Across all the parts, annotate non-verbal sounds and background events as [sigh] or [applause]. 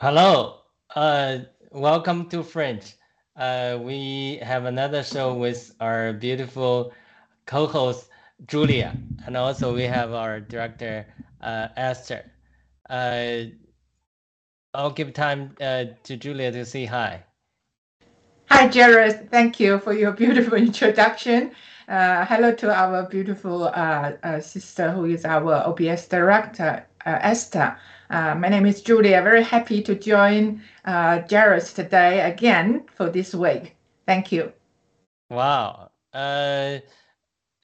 Hello. Uh, welcome to Fringe. Uh, we have another show with our beautiful co-host Julia, and also we have our director uh, Esther. Uh, I'll give time uh, to Julia to say hi. Hi, Jared. Thank you for your beautiful [laughs] introduction. Uh, hello to our beautiful uh, uh, sister who is our OBS director, uh, Esther. Uh, my name is Julia. Very happy to join uh, Jared today again for this week. Thank you. Wow. Uh,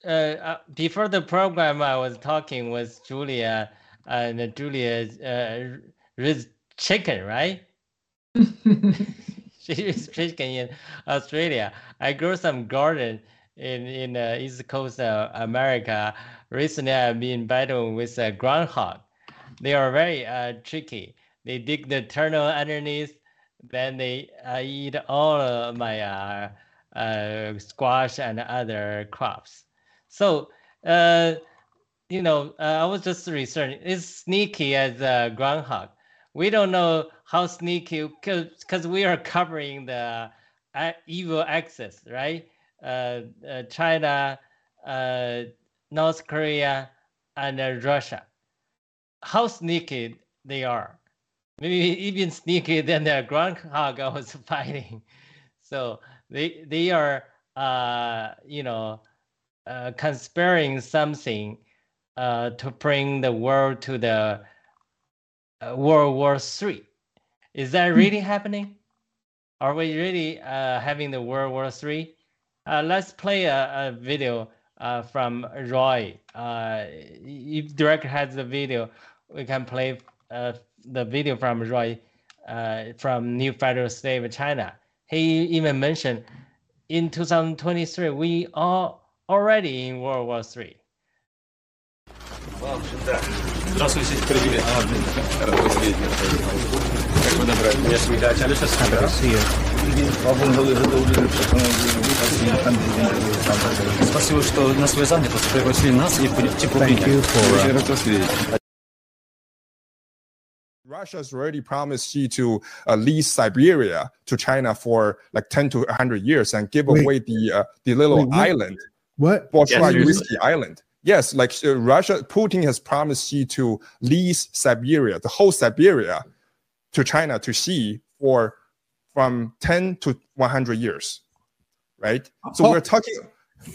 uh, uh, before the program, I was talking with Julia, and Julia uh, raised chicken, right? [laughs] [laughs] she is chicken in Australia. I grew some garden in in uh, East Coast of America. Recently, I've been battling with a groundhog. They are very uh, tricky. They dig the tunnel underneath, then they uh, eat all my uh, uh, squash and other crops. So, uh, you know, I was just researching. It's sneaky as a groundhog. We don't know how sneaky because we are covering the evil axis, right? China, North Korea, and uh, Russia. How sneaky they are. Maybe even sneakier than the groundhog I was [laughs] fighting. So they they are, uh, you know, uh, conspiring something uh, to bring the world to the uh, World War Three. Is that Hmm. really happening? Are we really uh, having the World War Three? Uh, let's play a, a video uh, from Roy. Uh, if director has the video, we can play uh, the video from Roy uh, from New Federal State of China. He even mentioned in 2023 we are already in World War Three. Здравствуйте, привет. Рад вас видеть. Как вы добрали? Меня свидать. Алиса Сандра. Спасибо, что на свой занятость пригласили нас и типа Очень рад вас видеть. Russia has already promised Xi to uh, lease Siberia to China for like 10 to 100 years and give Wait. away the uh, the little Wait, what? island, What? Bolshoi Island. Yes, like uh, Russia, Putin has promised Xi to lease Siberia, the whole Siberia, to China to Xi for from 10 to 100 years, right? So Oh. we're talking.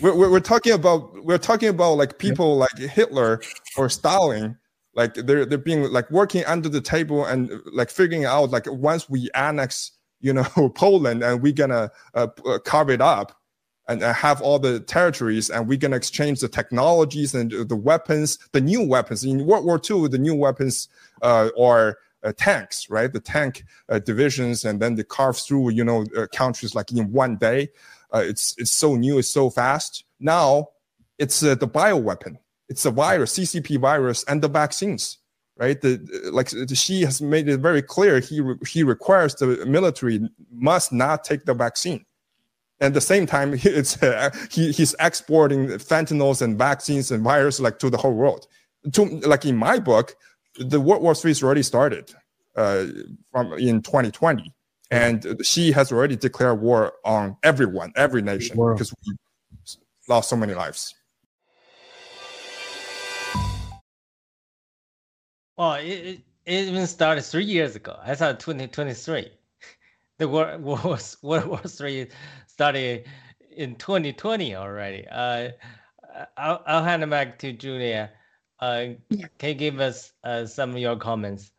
We're, we're, we're talking about we're talking about like people like Hitler or Stalin like they're they're being like working under the table and uh, like figuring out like once we annex you know [laughs] Poland and we're gonna uh, uh, carve it up and uh, have all the territories and we're gonna exchange the technologies and the weapons the new weapons. In World War II the new weapons uh, are uh, tanks right? The tank uh, divisions and then they carve through you know uh, countries like in one day. Uh, it's it's so new it's so fast. Now it's uh, the bioweapon it's a virus, CCP virus, and the vaccines, right? The like the, Xi has made it very clear he re- he requires the military must not take the vaccine. And at the same time, [laughs] it's uh, he he's exporting fentanyls and vaccines and virus like to the whole world. To like in my book, the World War Three has already started uh, from in 2020, and Xi has already declared war on everyone, every nation, because we lost so many lives. Well, it, it, even started three years ago. I thought 2023. [laughs] The World [laughs] War World War Three started in 2020 already. Uh, I'll, I'll hand it back to Julia. Uh, can you give us uh, some of your comments?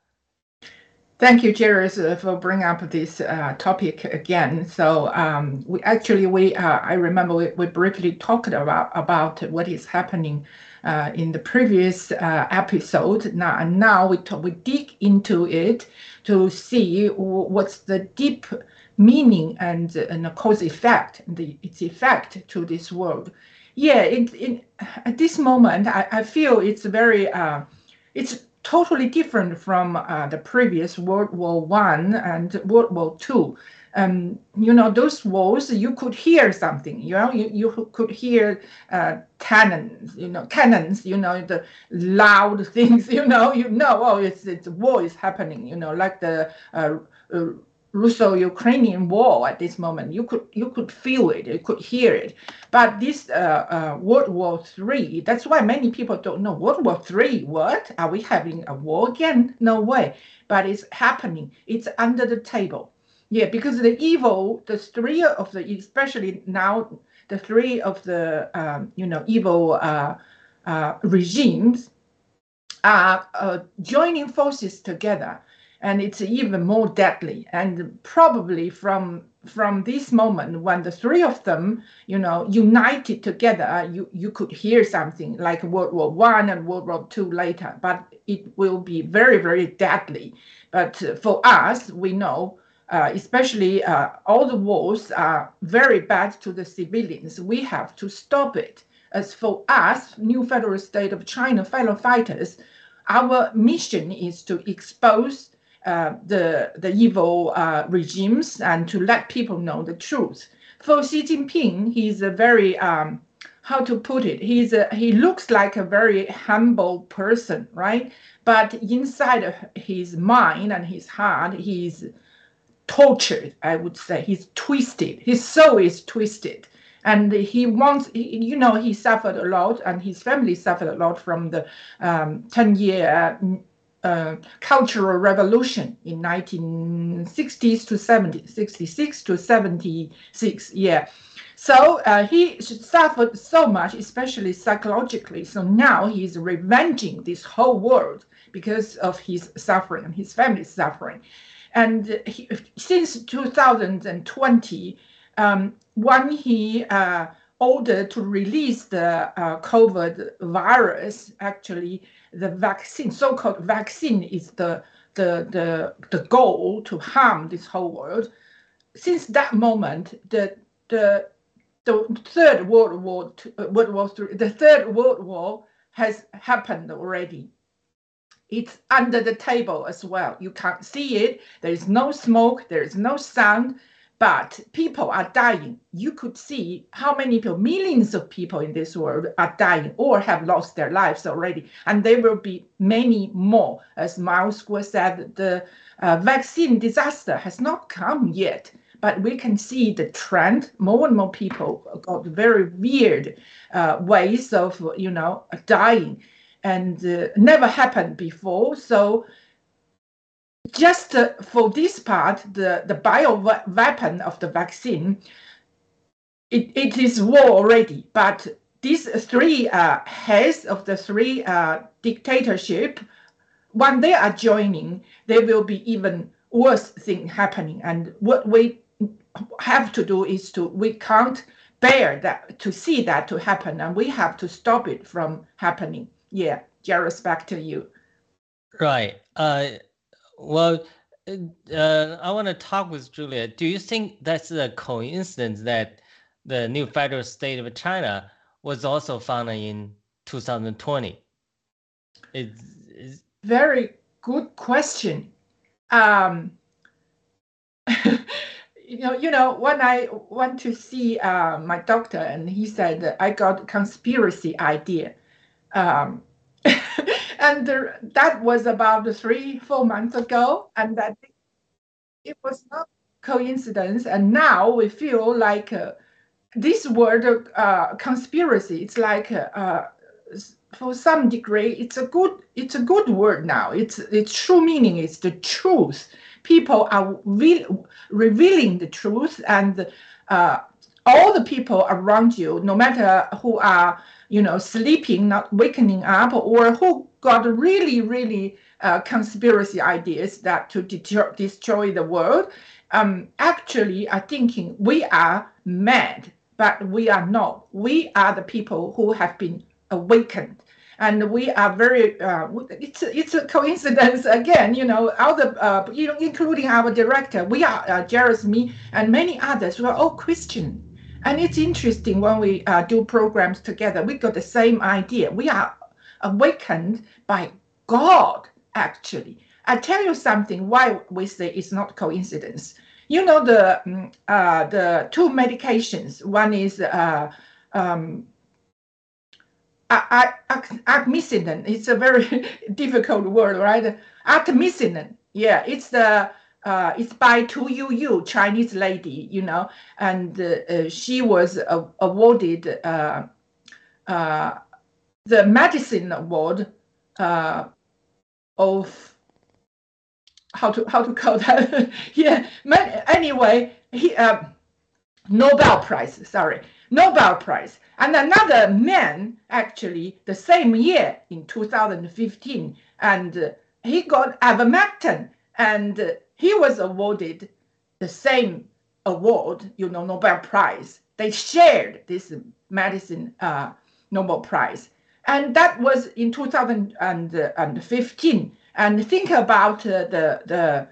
Thank you, uh, for bringing up this uh, topic again. So um, we actually we uh, I remember we, we briefly talked about about what is happening uh, in the previous uh, episode. Now and now we talk, we dig into it to see what's the deep meaning and and the cause effect, the its effect to this world. Yeah, in, in at this moment, I, I feel it's very uh, it's totally different from uh, the previous World War One and World War Two. Um, you know, those walls, you could hear something, you know, you, you could hear uh, cannons, you know, cannons, you know, the loud [laughs] things, you know, you know, oh, it's, it's war is happening, you know, like the uh, uh, Russo-Ukrainian war at this moment. You could you could feel it, you could hear it. But this uh, uh, World War Three, that's why many people don't know World War Three. What are we having a war again? No way. But it's happening. It's under the table. Yeah, because the evil, the three of the, especially now, the three of the um, you know evil uh, uh regimes are uh, joining forces together and it's even more deadly. And probably from from this moment when the three of them, you know, united together, you you could hear something like World War One and World War Two later, but it will be very very deadly. But for us, we know. Uh, especially uh, all the wars are very bad to the civilians. We have to stop it. As for us, New Federal State of China fellow fighters, our mission is to expose uh, the the evil uh, regimes and to let people know the truth. For Xi Jinping, he's a very um, how to put it? He's a, he looks like a very humble person, right? But inside his mind and his heart, he's tortured. I would say he's twisted. His soul is twisted and he wants you know he suffered a lot and his family suffered a lot from the um, 10 year uh, cultural revolution in 1960s to 70, 66 to 76. Yeah. So uh, he suffered so much, especially psychologically. So now he's revenging this whole world because of his suffering and his family's suffering. And he, since 2020, um, when he uh, ordered to release the uh, COVID virus, actually, the vaccine, so-called vaccine, is the the the the goal to harm this whole world. Since that moment, the the the third World War, uh, World War the third World War has happened already. It's under the table as well. You can't see it. There is no smoke. There is no sound but people are dying. You could see how many people, millions of people in this world are dying or have lost their lives already. And there will be many more. As Miles said, the uh, vaccine disaster has not come yet. But we can see the trend. More and more people got very weird uh, ways of, you know, dying, and uh, never happened before. So just uh, for this part, the, the bio weapon of the vaccine, it, it is war already. But these three uh, heads of the three uh, dictatorship, when they are joining, there will be even worse thing happening. And what we have to do is to we can't bear that to see that to happen, and we have to stop it from happening. Yeah, Jairus, back to you. Right. Uh, well, uh, I want to talk with Julia. Do you think that's a coincidence that the new federal state of China was also founded in 2020? It's, it's... Very good question. Um, [laughs] you know, you know, when I went to see uh, my doctor, and he said I got conspiracy idea. Um, [laughs] and there, that was about three, four months ago, and that it was not coincidence. And now we feel like uh, this word uh, conspiracy. It's like uh, for some degree, it's a good, it's a good word now. It's its true meaning is the truth. People are re- revealing the truth, and uh, all the people around you, no matter who are you know, sleeping, not waking up, or who got really, really uh, conspiracy ideas that to deter- destroy the world, um, actually are thinking we are mad, but we are not. We are the people who have been awakened. And we are very, uh, it's, it's a coincidence again, you know, all the, uh, you know, including our director, we are, uh, me, and many others, who are all Christian and it's interesting when we uh, do programs together, we got the same idea. We are awakened by God, actually. I tell you something why we say it's not coincidence. you know the mm, uh, the two medications. One is uh, um, artemisinin. It's a very [laughs] difficult word, right? Artemisinin. Yeah, it's the uh, it's by Tu Youyou, Chinese lady, you know, and uh, she was uh, awarded uh, the medicine award uh, of how to how to call [laughs] that? yeah. Anyway, he Nobel Prize. Sorry, Nobel Prize. And another man, actually, the same year in 2015, and he got ivermectin, and he was awarded the same award, you know, Nobel Prize. They shared this medicine uh, Nobel Prize. And that was in 2015. And think about uh, the, the,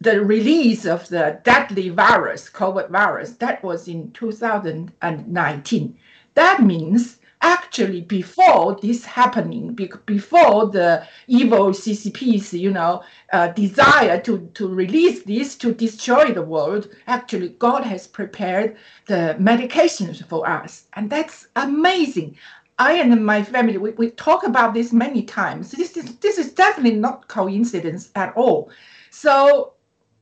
the release of the deadly virus, COVID virus, that was in 2019. That means actually before this happening, before the evil CCP's, you know, uh, desire to, to release this to destroy the world, actually God has prepared the medications for us. And that's amazing. I and my family, we, we talk about this many times. This is, this is definitely not coincidence at all. So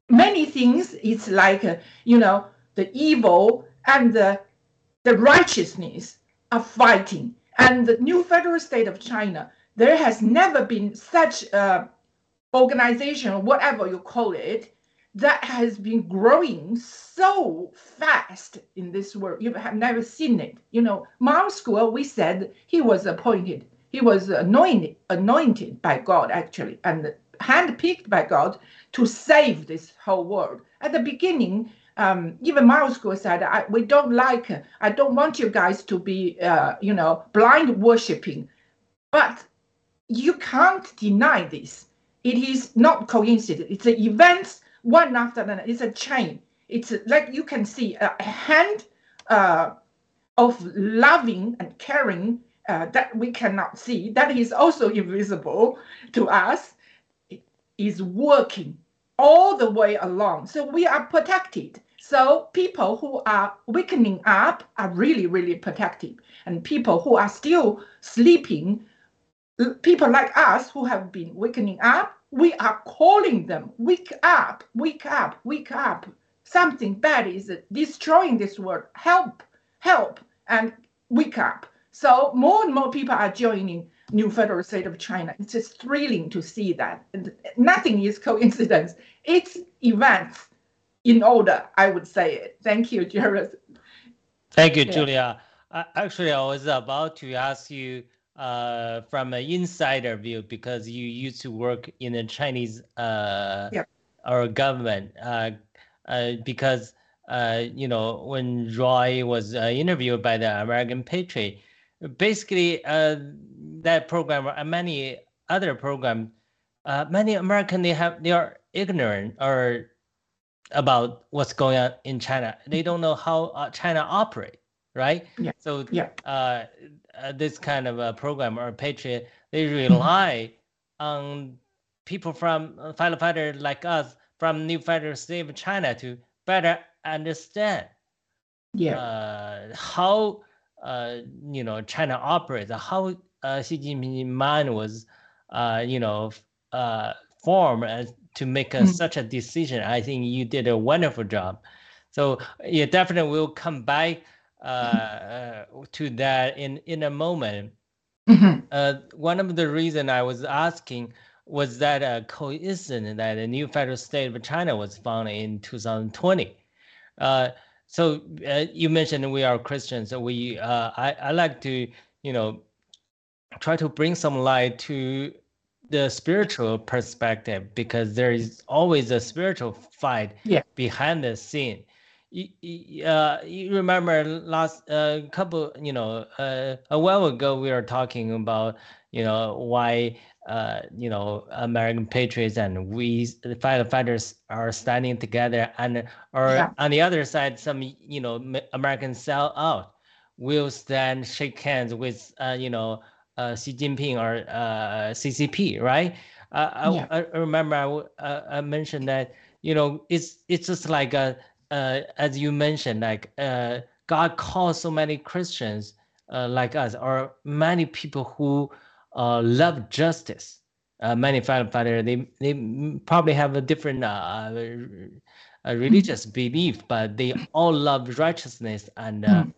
many things, it's like, uh, you know, the evil and the, the righteousness are fighting. And the new federal state of China, there has never been such a organization, whatever you call it, that has been growing so fast in this world. You have never seen it. You know, Miles Guo, we said he was appointed, he was anointed, anointed by God actually, and handpicked by God to save this whole world. At the beginning, um, even Miles Guo said, I, we don't like, I don't want you guys to be, uh, you know, blind worshiping. But you can't deny this. It is not coincidence. It's an events one after another. It's a chain. It's like you can see a hand uh, of loving and caring uh, that we cannot see, that is also invisible to us, is working all the way along. So we are protected. So people who are wakening up are really, really protected. And people who are still sleeping, people like us who have been wakening up, we are calling them, wake up, wake up, wake up. Something bad is destroying this world. Help, help, and wake up. So more and more people are joining new federal state of China. It's just thrilling to see that. And nothing is coincidence. It's events in order, I would say it. Thank you, Jared. Thank you, yeah. Julia. Actually, I was about to ask you uh, from an insider view because you used to work in the Chinese uh, or government. Uh, uh, because uh, you know when Roy was uh, interviewed by the American Patriot, basically uh, that program and many other programs, uh, many American they have they are ignorant or about what's going on in China. They don't know how uh, China operate, right? Yeah. So yeah. Uh, uh, this kind of a program or Patriot, they rely on people from uh, firefighter like us from New Federal State of China to better understand yeah. uh, how uh, you know China operates, how uh, Xi Jinping's mind was, uh, you know, uh, formed as to make a, mm. such a decision. I think you did a wonderful job. So yeah, definitely we'll come back uh, uh, to that in in a moment. Mm-hmm. Uh, one of the reason I was asking was that a coincidence that the new federal state of China was founded in 2020. Uh, so uh, you mentioned we are Christians. So we, uh, I, I like to, you know, try to bring some light to the spiritual perspective because there is always a spiritual fight yeah. behind the scene. You, uh, you remember last uh, couple, you know, uh, a while ago we were talking about, you know, why uh, you know, American patriots and we the firefighters are standing together, and or yeah. on the other side, some you know Americans sell out will stand shake hands with uh, you know uh, Xi Jinping or uh, CCP, right? Uh, yeah. I, I, remember I, uh, I mentioned that you know, it's it's just like a, uh, as you mentioned, like uh, God calls so many Christians uh, like us, or many people who uh, love justice. Uh, many firefighters they they probably have a different uh, uh, religious belief, but they all love righteousness and uh, Mm.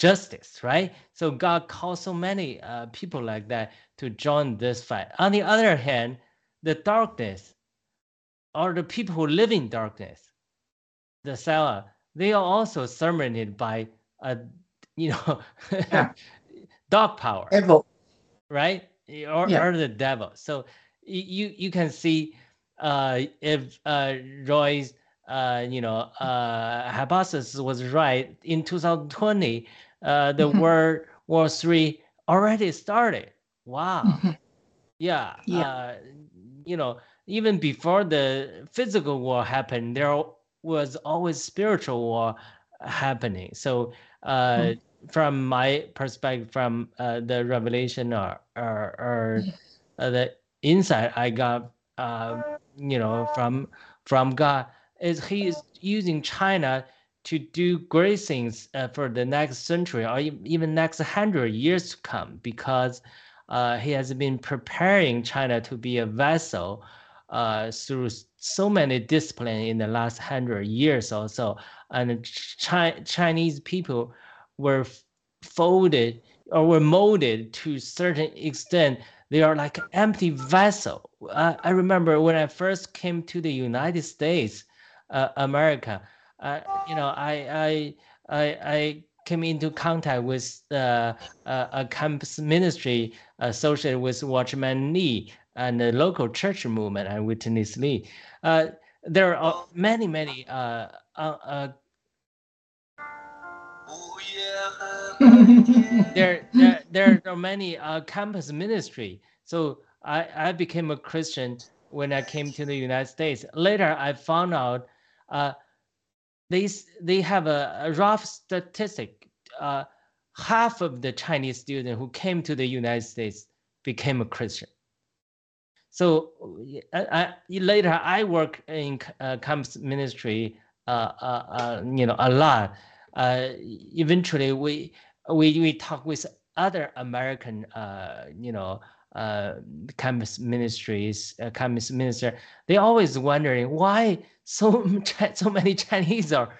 Justice, right? So God calls so many uh, people like that to join this fight. On the other hand, the darkness, or the people who live in darkness, the Sela, they are also surrounded by a, you know, [laughs] Yeah. dog power Evil. right or, Yeah. or the devil so you you can see uh if uh roy's uh you know uh hypothesis was right in 2020 uh the Mhm. world war three already started wow Mhm. yeah Yeah. uh you know even before the physical war happened there was always spiritual war happening so uh Mm. from my perspective from uh, the revelation or or, or uh, the insight i got uh, you know from from god is he is using china to do great things uh, for the next century or even next hundred years to come because uh, he has been preparing China to be a vessel uh, through so many disciplines in the last hundred years or so. And Chi- Chinese people were folded or were molded to certain extent. They are like empty vessel. I, I remember when I first came to the United States, uh, America. Uh, you know, I I I I came into contact with uh, a, a campus ministry associated with Watchman Nee and the local church movement and Witness Lee. Uh, there are many, many uh, uh, uh, [laughs] there, there there are many uh, campus ministry. So I, I became a Christian when I came to the United States. Later, I found out uh, they they have a, a rough statistic. Uh, half of the Chinese students who came to the United States became a Christian. So y- I, I- later, I work in uh, campus ministry. Uh, uh, uh, you know, a lot. Uh, eventually, we we we talk with other American, uh, you know, uh, campus ministries, uh, campus minister. They always wondering why so [laughs] so many Chinese are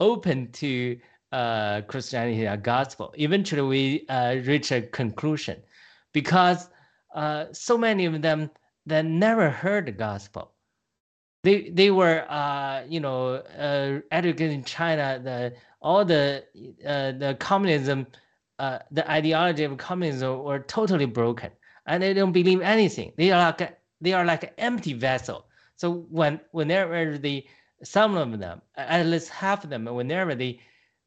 open to uh, Christianity and gospel. Eventually, we uh, reach a conclusion because uh, so many of them that never heard the gospel. They they were uh, you know uh, educated in China. The all the uh, the communism, uh, the ideology of communism were totally broken, and they don't believe anything. They are like a, they are like an empty vessel. So when whenever they some of them, at least half of them, whenever they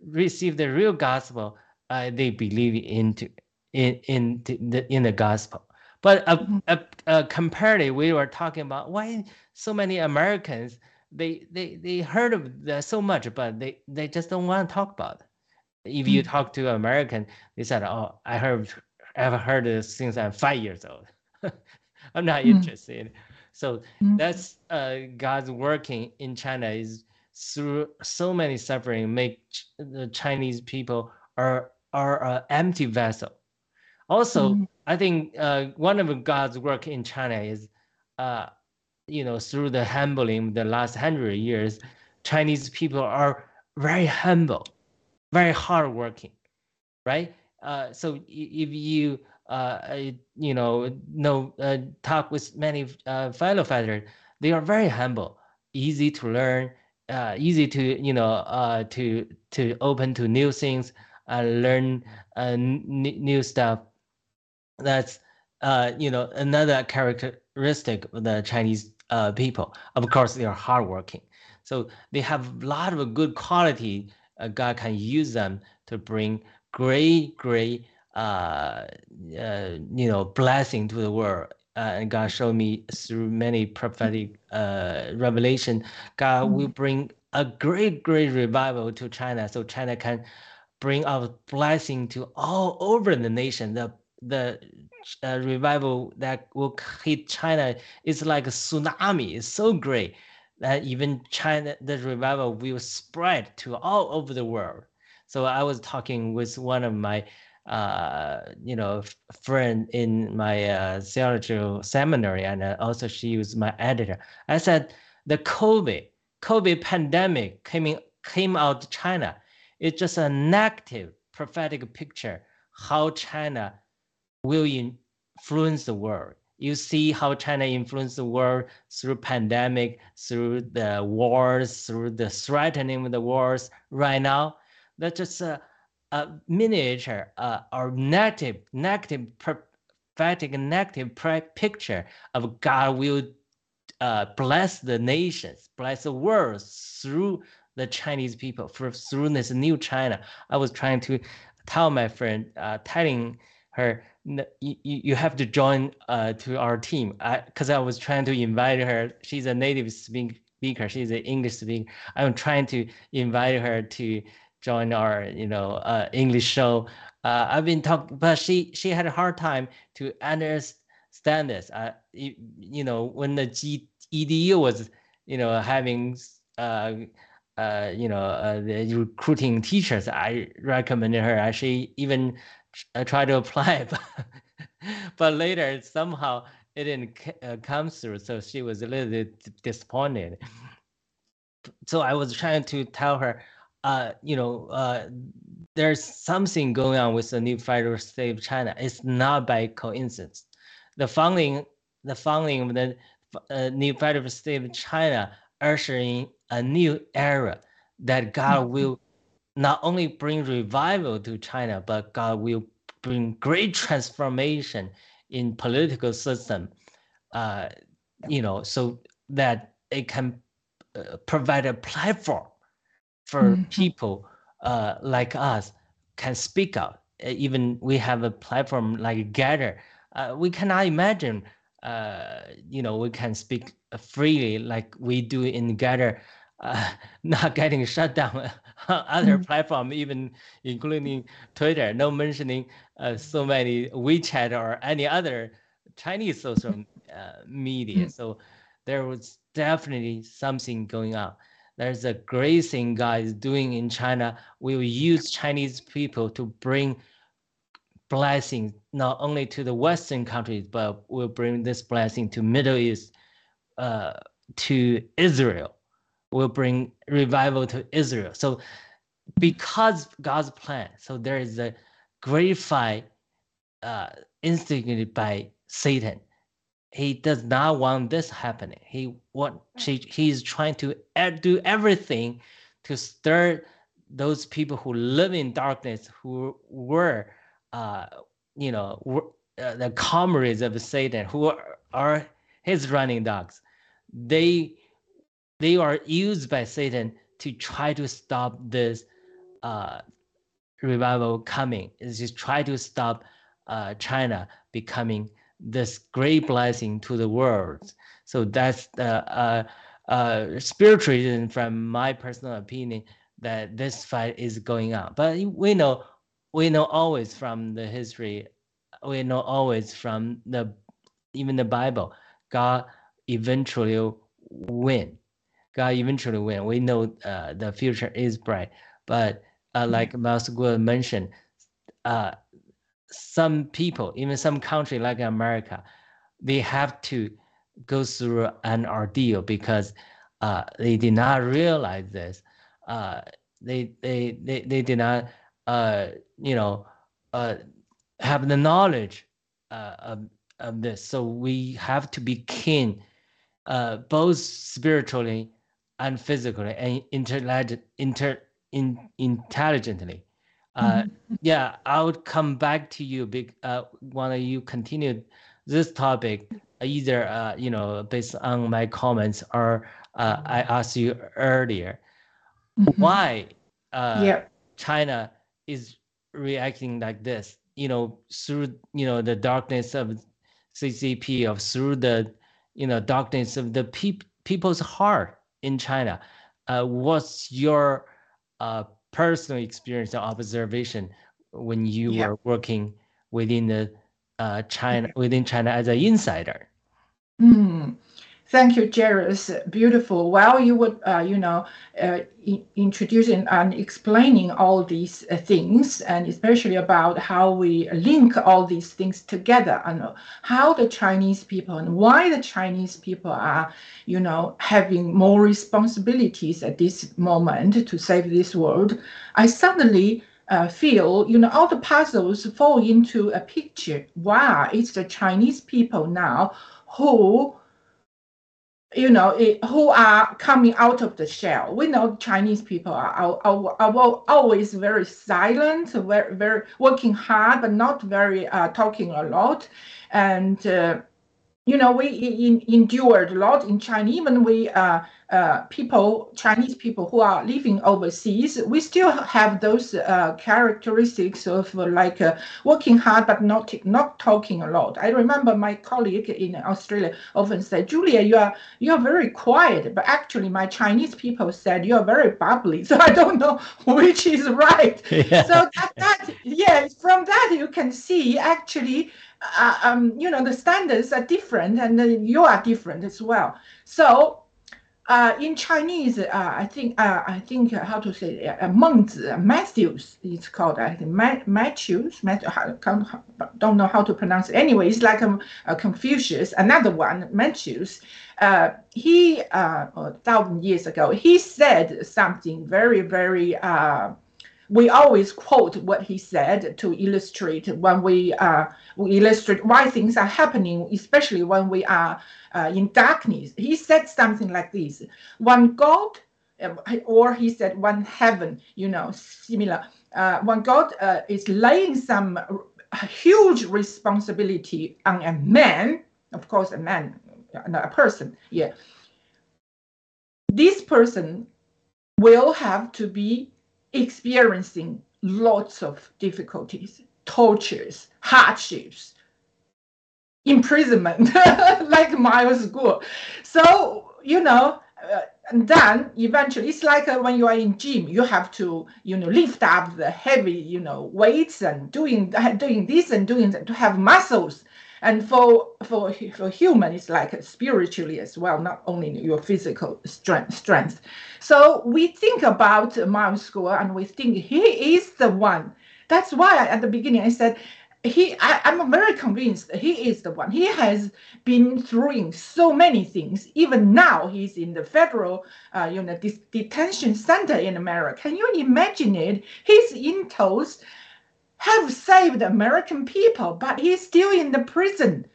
receive the real gospel, uh, they believe into in in the in the gospel. But uh, Mhm. uh, uh, comparatively, we were talking about why so many Americans they they they heard of so much, but they they just don't want to talk about it. If you Mm. talk to an American, they said, "Oh, I heard I've heard this since I'm five years old. [laughs] I'm not Mm. interested." So Mm. that's uh, God's working in China is through so many suffering make Ch- the Chinese people are are an empty vessel. Also, Mhm. I think uh, one of God's work in China is, uh, you know, through the humbling the last hundred years, Chinese people are very humble, very hardworking, right? Uh, so if you uh, you know know uh, talk with many uh, fellow fighters, they are very humble, easy to learn, uh, easy to you know uh, to to open to new things, uh, learn n- new stuff that's you know another characteristic of the Chinese people. Of course, they are hardworking, so they have a lot of good quality. God can use them to bring great, great, uh, uh, you know, blessing to the world. Uh, and God showed me through many prophetic uh, revelation, God will bring a great, great revival to China, so China can bring out blessing to all over the nation. The the uh, revival that will hit China is like a tsunami. It's so great. that even China, the revival will spread to all over the world. So I was talking with one of my, uh, you know, friend in my uh, theological seminary, and uh, also she was my editor. I said the COVID, COVID pandemic coming came out of China. It's just a negative prophetic picture how China will influence the world you see how China influenced the world through pandemic, through the wars, through the threatening of the wars. Right now, that's just a, a miniature uh, or negative, negative, prophetic, negative picture of God will uh, bless the nations, bless the world through the Chinese people, for, through this new China. I was trying to tell my friend, uh, telling her you, you have to join uh, to our team. Because I, I, was trying to invite her. She's a native speaker. She's an english speaker i'm trying to invite her to join our you know uh, english show uh, i've been talking but she she had a hard time to understand this uh, you, you know when the G, edu was you know having uh, uh, you know, uh, recruiting teachers, I recommended her. She even I tried to [laughs] apply, but, but later somehow it didn't uh, come through. So she was a little bit disappointed. So I was trying to tell her, uh, you know, uh, there's something going on with the new federal state of China. It's not by coincidence. The founding, the founding of the uh, new federal state of China ushering a new era that God mm-hmm. will not only bring revival to China, but God will bring great transformation in political system, uh, you know, so that it can uh, provide a platform for mm-hmm. people uh, like us can speak out. Uh, even we have a platform like GETTR. Uh, we cannot imagine, uh, you know, we can speak freely like we do in GETTR uh, [laughs] not getting shut down [laughs] other mm. platform, even including Twitter, no mentioning uh, so many WeChat or any other Chinese social uh, media. Mm. So there was definitely something going on. There's a great thing God is doing in China. We will use Chinese people to bring blessings not only to the Western countries, but we'll bring this blessing to Middle East, uh, to Israel We'll bring revival to Israel. So because God's plan, so there is a great fight uh, instigated by Satan. He does not want this happening. He want he, he's trying to do everything to stir those people who live in darkness, who were, uh, you know, were, uh, the comrades of Satan, who are, are his running dogs. They they are used by Satan to try to stop this uh, revival coming. Is just try to stop uh, China becoming this great blessing to the world. So that's the uh, uh, spiritual reason, from my personal opinion, that this fight is going on. But we know, we know always from the history, we know always from the even the Bible, God eventually win. God eventually win. We know uh, the future is bright, but uh, mm-hmm. like Miles mentioned, uh, some people, even some country like America, they have to go through an ordeal because uh, they did not realize this. Uh, they, they, they, they did not, uh, you know, have the knowledge of, of this. So we have to be keen, both spiritually and physically and intelligent, inter, in, intelligently. Uh, mm-hmm. [laughs] Yeah, I would come back to you. Big, uh, when you continue this topic, either uh, you know based on my comments or uh, I asked you earlier, mm-hmm. why uh, yeah. China is reacting like this? You know, through you know the darkness of CCP, of through the you know darkness of the peop- people's heart in China. Uh, what's your uh, personal experience or observation when you yeah. were working within the uh, China within China as an insider? Mm. Thank you, Jairus. Beautiful. While you were, uh, you know, uh, introducing and explaining all these uh, things, and especially about how we link all these things together, and how the Chinese people and why the Chinese people are, you know, having more responsibilities at this moment to save this world, I suddenly uh, feel, you know, all the puzzles fall into a picture. Wow, it's the Chinese people now who you know, it, who are coming out of the shell. We know Chinese people are, are, are, are always very silent, very, very working hard, but not very uh, talking a lot. And uh, you know, we in, endured a lot in China. Even we uh, uh, people, Chinese people who are living overseas, we still have those uh, characteristics of uh, like uh, working hard but not not talking a lot. I remember my colleague in Australia often said, "Julia, you are you are very quiet," but actually my Chinese people said you are very bubbly. [laughs] So I don't know which is right. [laughs] Yeah. So that, that yeah, from that you can see actually uh, um, you know, the standards are different and you are different as well. So uh, in Chinese, uh, I think uh, I think uh, how to say uh, Mengzi Matthews it's called I think Matthews Matthews don't know how to pronounce it. Anyway, it's like a, a Confucius. Another one Matthews. Uh, he a thousand years ago he said something very very we always quote what he said to illustrate when we, uh, we illustrate why things are happening, especially when we are uh, in darkness. He said something like this: "One God." Uh, or he said one heaven, you know, similar. Uh, one God uh, is laying some huge responsibility on a man, of course, a man, not a person, yeah. This person will have to be experiencing lots of difficulties, tortures, hardships, imprisonment, [laughs] like Miles Guo. So, you know, uh, and then eventually it's like uh, when you are in gym you have to you know lift up the heavy you know weights and doing doing this and doing that to have muscles and for for for human it's like spiritually as well not only your physical strength strength. So we think about Miles Guo and we think he is the one. That's why at the beginning i said he I, am very convinced he is the one. He has been through so many things. Even now he's in the federal uh, you know detention center in america. Can you imagine it? He's in intels have saved American people, but he's still in the prison.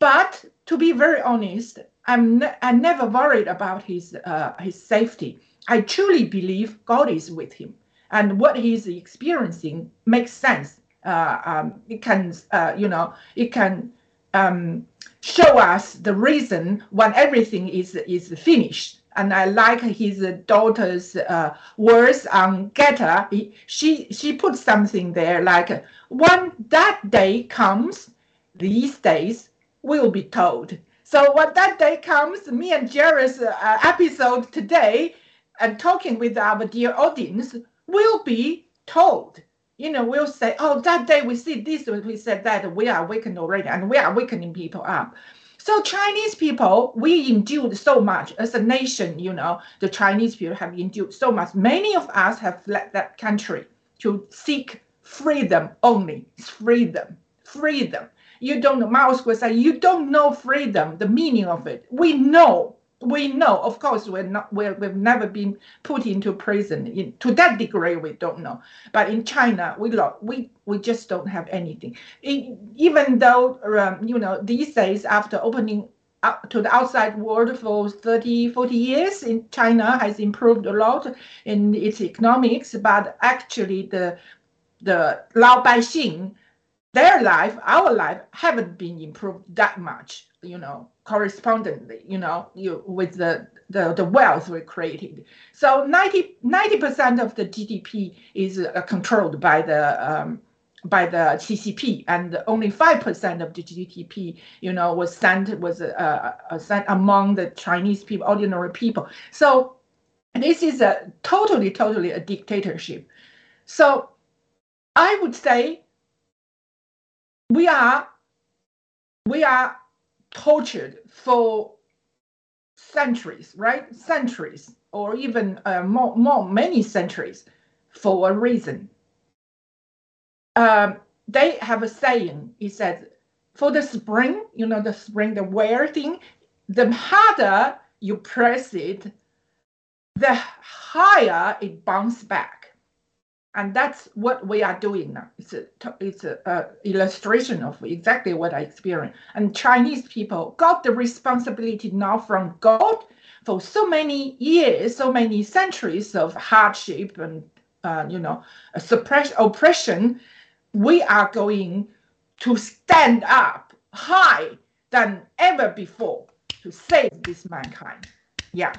But to be very honest, I'm ne- I never worried about his uh, his safety. I truly believe God is with him, and what he's experiencing makes sense. Uh, um, it can, uh, you know, it can um, show us the reason when everything is is finished and I like his daughter's uh, words on. He, she she put something there like when that day comes, these days will be told. So when that day comes, me and Jerry's uh, episode today and talking with our dear audience will be told. You know, we'll say, oh, that day we see this, we said that, we are awakened already, and we are awakening people up. So Chinese people, we endured so much as a nation, you know, the Chinese people have endured so much. Many of us have fled that country to seek freedom only. Freedom, freedom. You don't know, Miles Guo said, you don't know freedom, the meaning of it. We know we know, of course, we're not, we're, we've never been put into prison. In, to that degree, we don't know. But in China, we lo- we we just don't have anything. It, even though, um, you know, these days after opening up to the outside world for 30, 40 years, in China has improved a lot in its economics, but actually the the Lao Baixing, their life, our life, haven't been improved that much. You know, correspondingly, you know, you with the the, the wealth we created. So 90 percent of the GDP is uh, controlled by the um, by the CCP, and only five percent of the GDP, you know, was sent was uh, uh, sent among the Chinese people, ordinary people. So this is a totally, totally a dictatorship. So I would say we are we are tortured for centuries, right? Centuries, or even uh, more, more, many centuries, for a reason. Um, they have a saying. It says, "For the spring, you know, the spring, the wear thing, the harder you press it, the higher it bounces back." And that's what we are doing now. It's a it's a, illustration of exactly what I experienced. And Chinese people got the responsibility now from God for so many years, so many centuries of hardship and uh, you know suppression, oppression. We are going to stand up high than ever before to save this mankind. Yeah.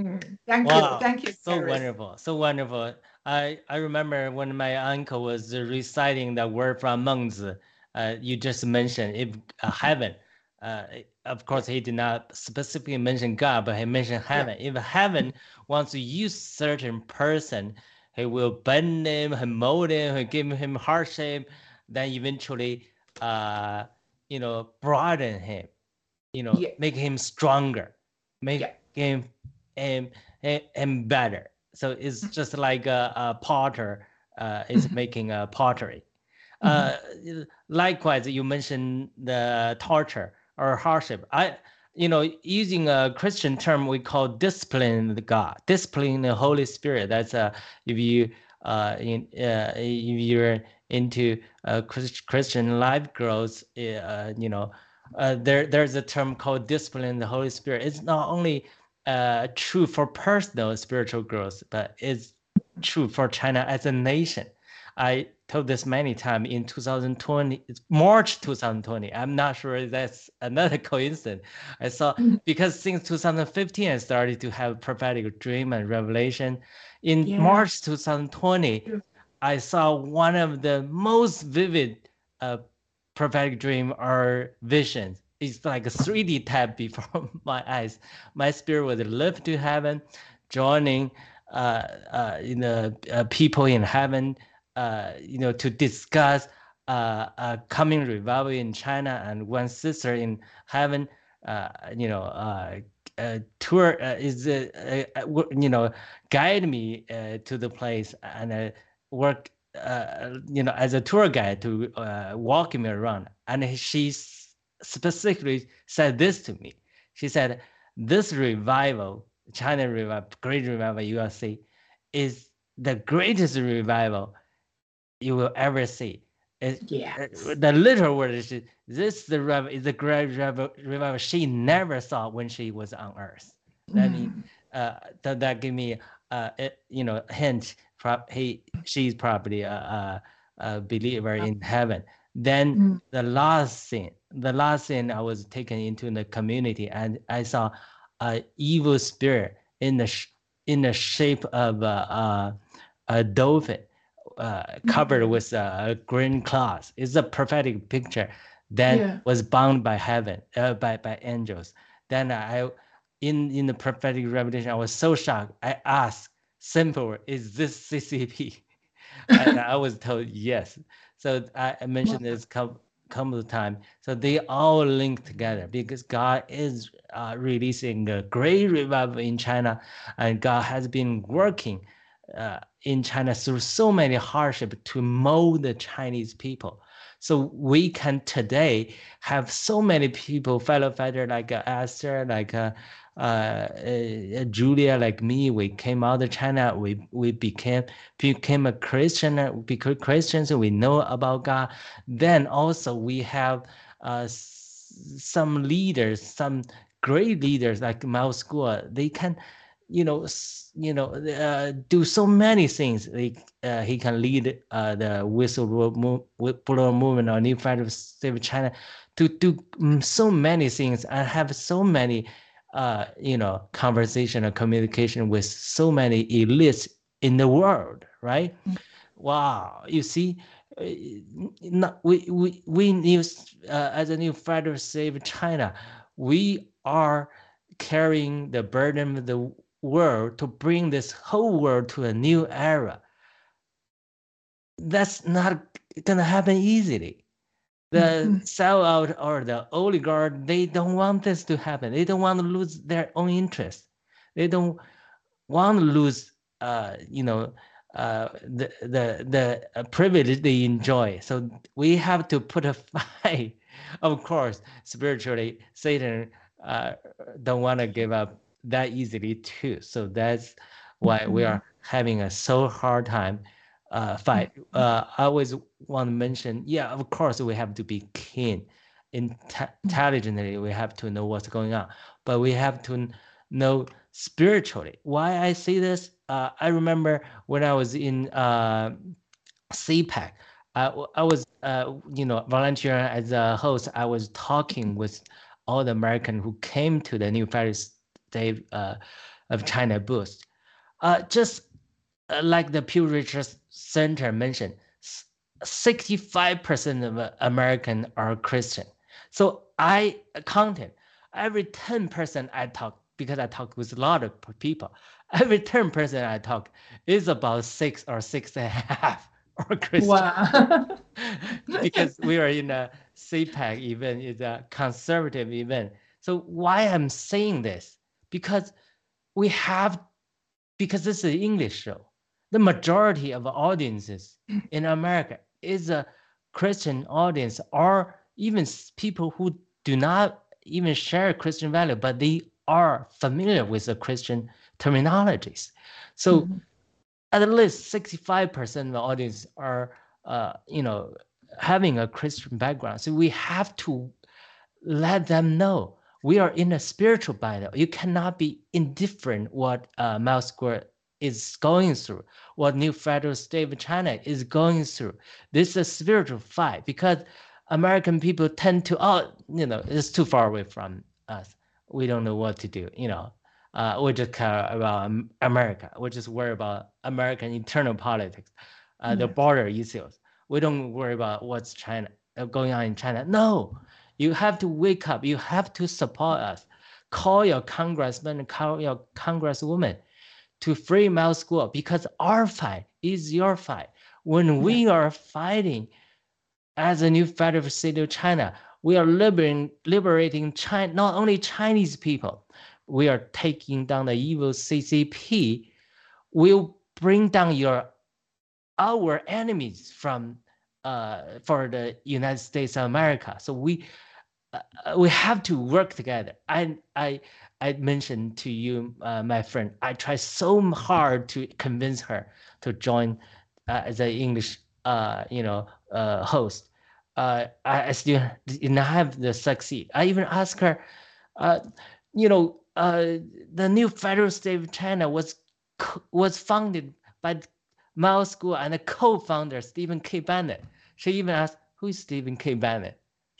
Mm. Thank Wow, you. Thank you. So Paris. wonderful, so wonderful. I I remember when my uncle was reciting the word from Mengzi, uh, you just mentioned if uh, heaven. Uh, of course, he did not specifically mention God, but he mentioned heaven. If heaven wants to use certain person, he will bend him, he mold him, he give him hardship, then eventually, uh, you know, broaden him, you know, Yeah. make him stronger, make Yeah. him him, him better. So it's Mm-hmm. just like a, a potter uh, is [laughs] making a pottery. Mm-hmm. Uh, likewise, you mentioned the torture or hardship. I, you know, using a Christian term, we call discipline the God, discipline the Holy Spirit. That's uh, if you uh, in uh, if you're into uh, Christian life growth, uh, you know, uh, there there's a term called discipline the Holy Spirit. It's not only uh, true for personal spiritual growth, but it's true for China as a nation. I told this many times in 2020, it's March 2020. I'm not sure if that's another [laughs] coincidence. I saw Mhm. because since 2015, I started to have prophetic dream and revelation. In Yeah. March 2020, I saw one of the most vivid uh, prophetic dream or visions. It's like a 3D tab before [laughs] my eyes. My spirit was lift to heaven, joining uh, uh, you know, uh, people in heaven, uh, you know, to discuss uh, a coming revival in China, and one sister in heaven, uh, you know, uh, uh, tour uh, is uh, uh, you know, guide me uh, to the place and uh, work, you know, as a tour guide to walk me around. And she specifically said this to me. She said, "This revival, China revival, great revival you will see, is the greatest revival you will ever see. It- Yes. the literal word is this the rev- is the great revival she never saw when she was on earth. I mean, Mm. uh, that that give me uh, it, you know hint. Pro- he she's probably a, a, a believer in heaven. Then Mm. the last scene, the last scene, I was taken into the community and I saw a evil spirit in the sh- in the shape of a, a, a dolphin uh, covered Mhm. with a, green cloth. It's a prophetic picture. Then Yeah. was bound by heaven, uh, by by angels. Then I, in in the prophetic revelation, I was so shocked. I asked, simple, is this CCP? [laughs] and I was told yes. So I, I mentioned this couple couple of time. So they all link together because God is uh, releasing a great revival in China, and God has been working uh, in China through so many hardship to mold the Chinese people. So we can today have so many people, fellow fighter like uh, Esther, like uh, uh, uh, Julia, like me. We came out of China. We we became became a Christian. because Christians. We know about God. Then also we have uh, some leaders, some great leaders like Miles Guo. They can you know, you know, uh, do so many things. Like uh, he can lead uh, the whistleblower movement or New Federal State of China to do mm, so many things and have so many, uh, you know, conversation or communication with so many elites in the world, right? Mm. Wow, you see, uh, not, we we we new uh, as a new federal save China, we are carrying the burden of the world to bring this whole world to a new era. That's not gonna happen easily. The [laughs] sellout or the oligarch, they don't want this to happen. They don't want to lose their own interest. They don't want to lose, uh, you know, uh, the the the uh, privilege they enjoy. So we have to put a [laughs] fight. Of course, spiritually, Satan uh, don't want to give up that easily too. So that's why we Mhm. are having a so hard time uh, fight. Uh, I always want to mention, yeah, of course we have to be keen, inte- intelligently. We have to know what's going on, but we have to know spiritually. Why I say this? Uh, I remember when I was in uh, CPAC. I, I was, uh, you know, volunteering as a host. I was talking with all the American who came to the New Federal State uh, of China booth. Uh, just uh, like the Pew Research Center mentioned, 65% of Americans are Christian. So I counted every 10% I talk, because I talk with a lot of people, every 10% I talk is about six or six and a half [laughs] are Christian Wow. [laughs] because we are in a CPAC event, it's a conservative event. So why I'm saying this? Because we have, because this is an English show. The majority of audiences in America is a Christian audience, or even people who do not even share Christian value, but they are familiar with the Christian terminologies. So Mhm. at least 65% of the audience are uh, you know having a christian background so we have to let them know we are in a spiritual battle you cannot be indifferent what uh, Miles Guo is going through what new federal state of china is going through this is a spiritual fight because american people tend to oh you know it's too far away from us we don't know what to do you know uh, we just care about America. We just worry about American internal politics, uh, the border issues. We don't worry about what's China uh, going on in China. No, you have to wake up. You have to support us. Call your congressman, call your congresswoman to free Miles Guo because our fight is your fight. When we are fighting as a new federal state of China, we are liberating, liberating China, not only Chinese people, we are taking down the evil CCP, We will bring down your our enemies from uh, for the United States of America. So we uh, uh, we have to work together. I I I mentioned to you, uh, my friend, I tried so hard to convince her to join uh, as an English uh, you know uh, host. Uh, I, I still did not have the succeed. I even asked her, uh, you know, uh, the new federal state of China was co- was founded by Miles Guo and the co-founder Stephen K. Bannon. She even asked, "Who is Stephen K. Bannon?"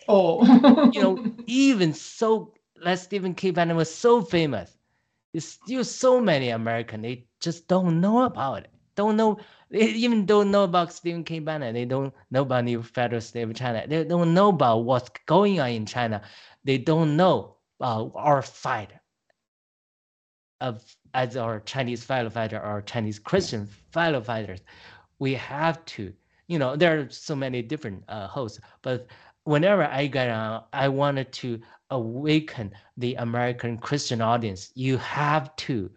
Oh. You know, [laughs] even so, like Stephen K. Bannon was so famous, there's still so many American they just don't know about it. Don't know. They even don't know about Stephen K. Bannon. They don't know about new federal state of China. They don't know about what's going on in China. They don't know about our fight of as our Chinese fellow fighter or Chinese Christian fellow fighters. We have to, you know, there are so many different uh, hosts, but whenever I got on, I wanted to awaken the American Christian audience. You have to.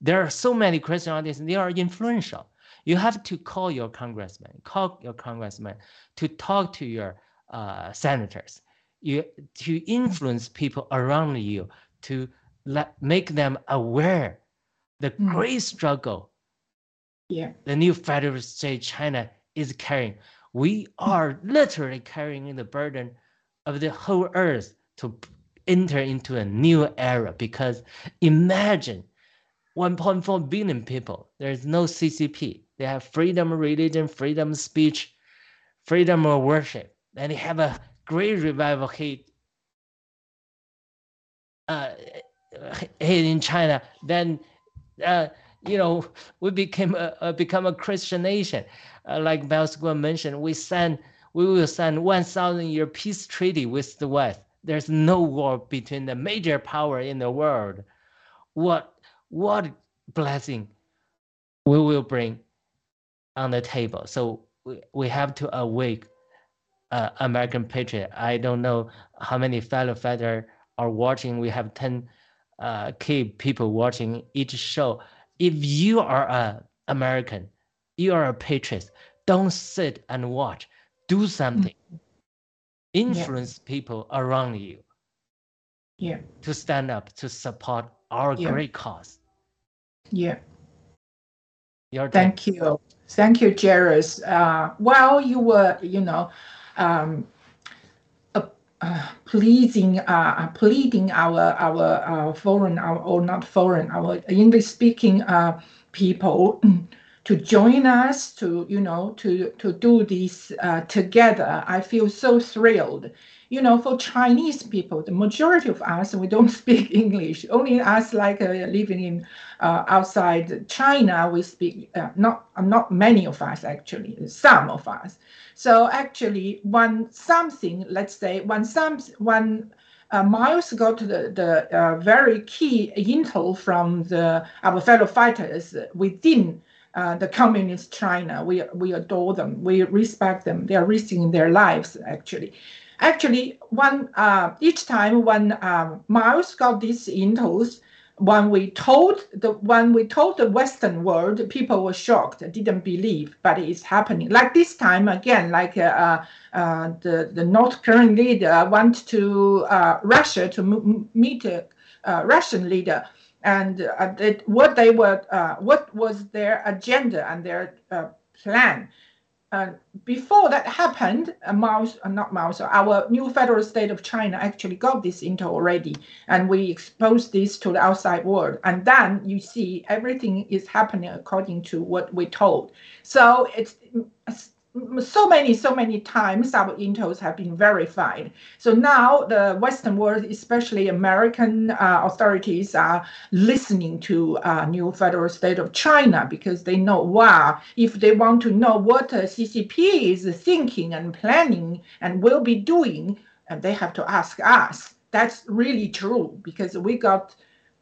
There are so many Christian audiences, they are influential. You have to call your congressman, call your congressman to talk to your uh, senators, you to influence people around you to let make them aware the Mm. great struggle yeah. the new federal state China is carrying. We are literally carrying the burden of the whole earth to enter into a new era because imagine 1.4 billion people. There's no CCP. They have freedom of religion, freedom of speech, freedom of worship, and they have a great revival hit uh, hit in China. Then uh, you know, we became a, a become a Christian nation. Uh, like Belsqua mentioned, we signed, we will sign 1,000 year peace treaty with the West. There's no war between the major power in the world. What what blessing we will bring on the table. So we, we have to awake uh, American patriot. I don't know how many fellow fighter are watching. We have 10 uh, K people watching each show. If you are a American, you are a patriot. Don't sit and watch. Do something. Mm. Influence people around you Yeah. to stand up to support our Yeah. great cause. Yeah. Your. Thank you. Thank you, Jairus. Uh, while you were, you know, um, uh, uh, pleasing, uh, pleading our our uh, foreign, our, or not foreign, our English-speaking uh, people [clears throat] to join us, to you know, to to do this uh, together. I feel so thrilled. You know, for Chinese people, the majority of us we don't [laughs] speak English. Only us, like uh, living in uh, outside China, we speak uh, not not many of us actually, some of us. So actually, when something, let's say, when some when uh, Miles got the the uh, very key intel from the our fellow fighters within. Uh, the communist China, we we adore them, we respect them. They are risking their lives actually. Actually, one uh, each time when um, Miles got these intels, when we told the when we told the Western world, people were shocked, didn't believe, but it's happening. Like this time again, like uh, uh, the the North Korean leader went to uh, Russia to meet a Russian leader, and uh, what they were, uh, what was their agenda and their uh, plan. Before that happened, Mao's, uh, not Mao's, our new federal state of China actually got this intel already, and we exposed this to the outside world. And then you see everything is happening according to what we told. So it's so many, so many times our intels have been verified. So now the Western world, especially American uh, authorities, are listening to uh, new federal state of China because they know, wow, if they want to know what uh, CCP is thinking and planning and will be doing, and they have to ask us. That's really true because we got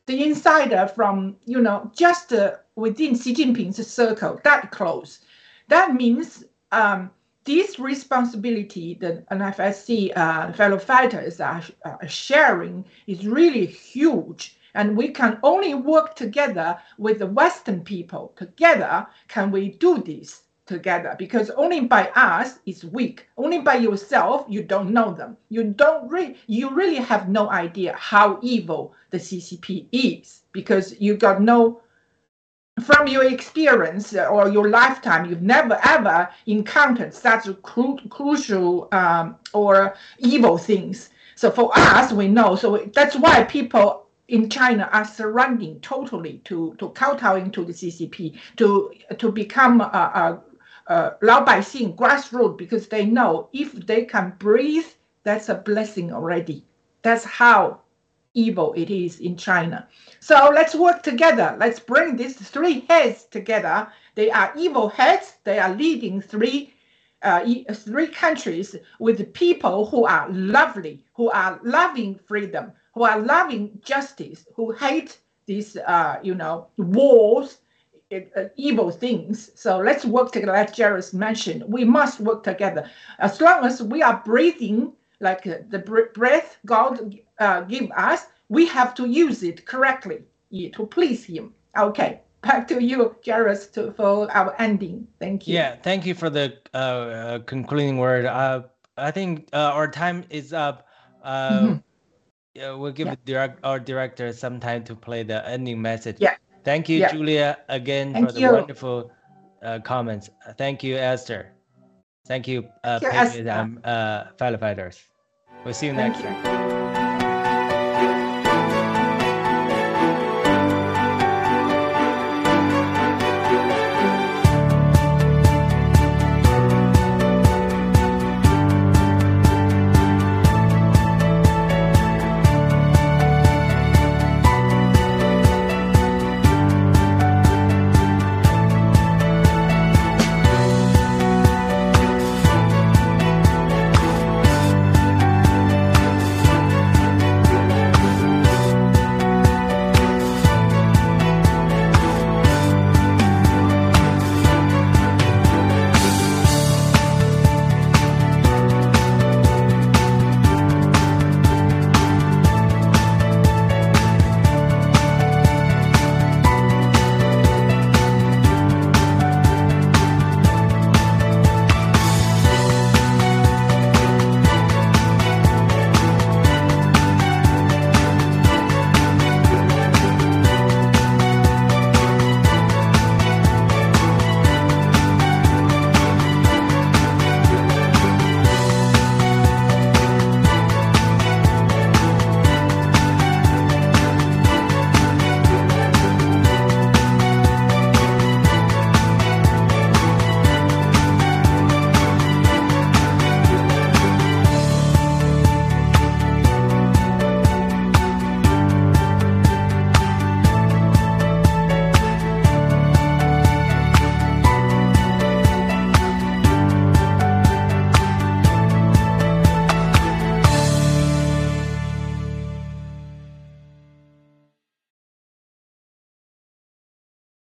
the insider from, you know, just uh, within Xi Jinping's circle, that close. That means um, this responsibility that NFSC uh, fellow fighters are uh, sharing is really huge. And we can only work together with the Western people. Together, can we do this together? Because only by us is weak. Only by yourself, you don't know them. You don't really, you really have no idea how evil the CCP is because you got no from your experience or your lifetime, you've never ever encountered such cru crucial um, or evil things. So for us, we know. So that's why people in China are surrendering totally to to kowtowing to the CCP to to become a, a, a Lao grassroots because they know if they can breathe, that's a blessing already. That's how evil it is in China. So let's work together. Let's bring these three heads together. They are evil heads. They are leading three uh, three countries with people who are lovely, who are loving freedom, who are loving justice, who hate these, uh, you know, wars, uh, evil things. So let's work together. As Jairus mentioned, we must work together. As long as we are breathing like uh, the breath God uh, give us, we have to use it correctly to please Him. Okay, back to you, Jairus, to, for our ending. Thank you. Yeah, thank you for the uh, uh, concluding word. Uh, I think uh, our time is up. Uh, Mhm. yeah, we'll give Yeah. direct, our director some time to play the ending message. Yeah. Thank you, Yeah. Julia, again Thank for the you. wonderful uh, comments. Thank you, Esther. Thank you, uh, Thank you, Patriot Esther. and uh, fellow fighters. We'll see you Thank next you. time.